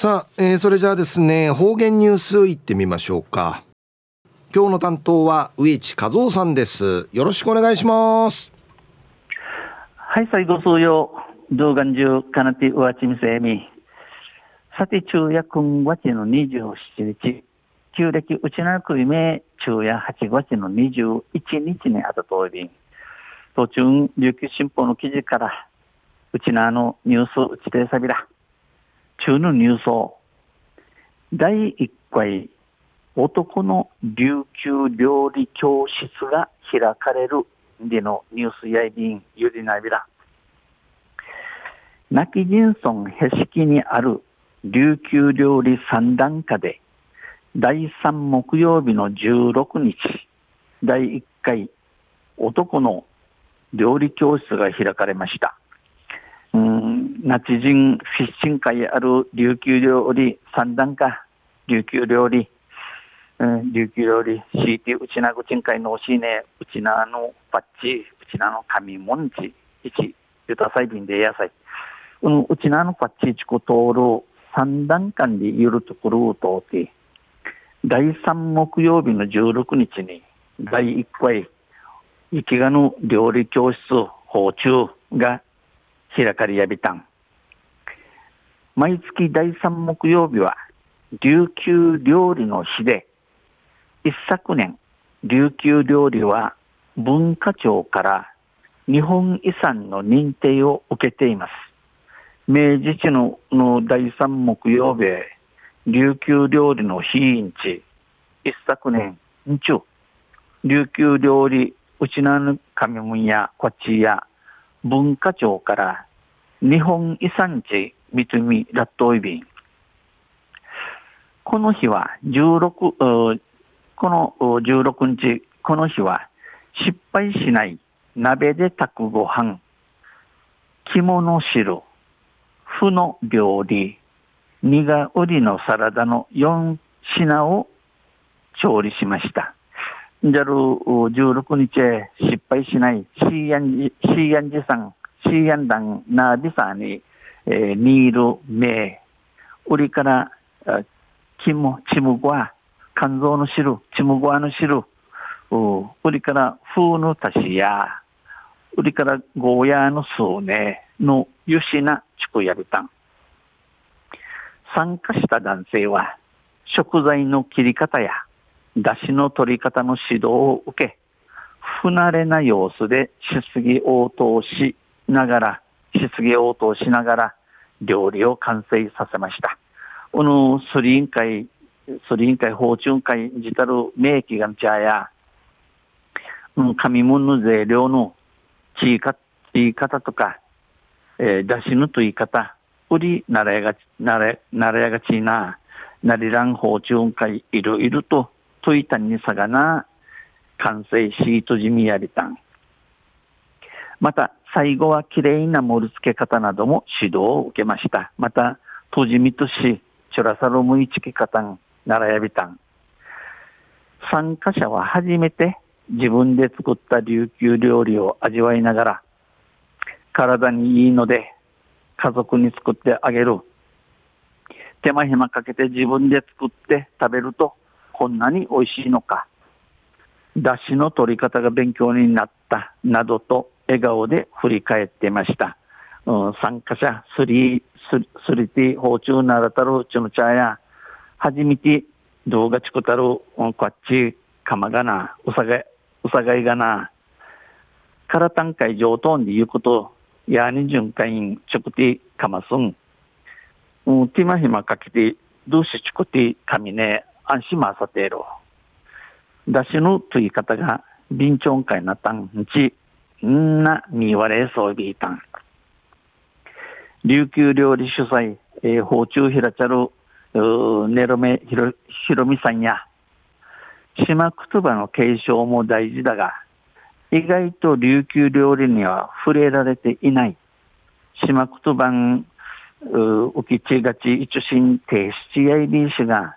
さあ、えー、それじゃあですね方言ニュースいってみましょうか。今日の担当は植地和夫さんです。よろしくお願いします。はい最後数曜動画中かなてうわちみせみ。さて昼夜今月の27日。旧暦うちなくいめ昼夜8月の21日にあたとおり。途中琉球新報の記事からうちなのニュースうちてさびら。中のニュースを第1回男の琉球料理教室が開かれるでのニュースやいびんゆりなびら。亡き人村へしきにある琉球料理三段下で第3木曜日の16日第1回男の料理教室が開かれました。ナチジンフィッシン会ある琉球料理三段か琉球料理、うん、琉球料理 CT うちなぐちん会のおしいねうちなのパッチうちなの紙もんち一ゆたさいびんで野菜。うんうちなのパッチ一個通る三段間でゆるところを通って第三木曜日の16日に第1回池賀の料理教室包中が開かれやびたん。毎月第3木曜日は琉球料理の日で、一昨年、琉球料理は文化庁から日本遺産の認定を受けています。明治地のの第3木曜日、琉球料理の日んち、一昨年、んちゅ、琉球料理、うちなぬ神門やこっちや文化庁から日本遺産地三見ラットイビン。この日は16、この16日、この日は失敗しない鍋で炊くご飯、着物汁、麩の料理、苦売りのサラダの4品を調理しました。じゃる16日失敗しないシーヤンジ、シーヤンジさん、シーヤンダンナービサーにえー、ニール、メウリから、キム、チムゴワ、肝臓の汁、チムゴワの汁、ウリから風の足しや、ウリからゴーヤの数ねのゆしなちくやびたん。参加した男性は、食材の切り方や、出汁の取り方の指導を受け、不慣れな様子で質疑応答しながら、質疑応答しながら料理を完成させました。このスリーン会、スリーン会、法中会、自たる名機がんちゃや、うん、紙物の税量のちいか、ちい方とか、えー、出しぬと言い方、売りならやがち、なれ、ならやがちな、なりらん法中会、いろいろと、といたにさがな、完成シートじみやりたん。また、最後はきれいな盛り付け方なども指導を受けました。また、とじみとし、チュラサロムイチキカタン、ナラヤビタン。参加者は初めて自分で作った琉球料理を味わいながら、体にいいので家族に作ってあげる。手間暇かけて自分で作って食べるとこんなに美味しいのか。出汁の取り方が勉強になったなどと笑顔で振り返ってました。うん、参加者、スリー、スリティ、包丁ならたる、ちの茶や、初めて動画チクたる、うん、こっち、かまがな、うさがい、うさがいがな、から単会上等に言うこと、やに巡回員、ちょくてかますん。うん、手間暇かけて、どうしちくてかみね、安心まさてろ。だしのとい方が、便長会なたんち、んなみわれそうびいたん。琉球料理主催、えー、包中ひらちゃる、ねろめひろひろみさんや、島言葉の継承も大事だが、意外と琉球料理には触れられていない。島言葉ん、うきちがち一心停止やいびいしが、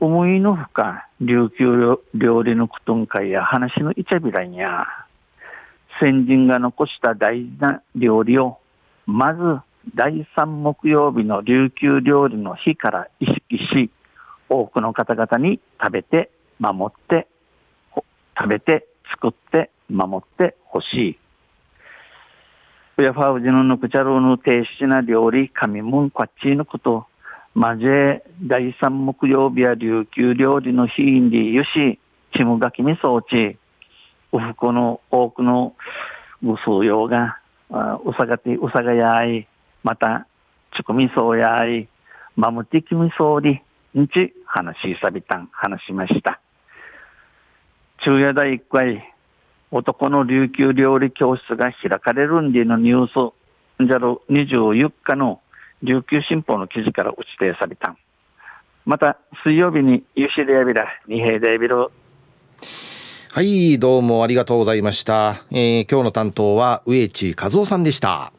思いのほか琉球料理のことんかや話のいちゃびらんや。先人が残した大事な料理をまず第3木曜日の琉球料理の日から意識し、多くの方々に食べて、守って、食べて、作って、守ってほしい。ウヤファウジのぬくちゃるぬ停止な料理、神ムンこっちのこと、まじえ、第3木曜日や琉球料理の日にゆし、ちむがきに装置、うふこの多くのぐすうようが、うさがて、うさがやい、また、ちくみそうやい、まむてきみそうり、んち、話しさびたん、話しました。昼夜第一回、男の琉球料理教室が開かれるんでのニュース、じゃる24日の琉球新報の記事から打ち定された。また、水曜日にユシレアビラ、二平デビル。はい、どうもありがとうございました。えー、今日の担当は植地和夫さんでした。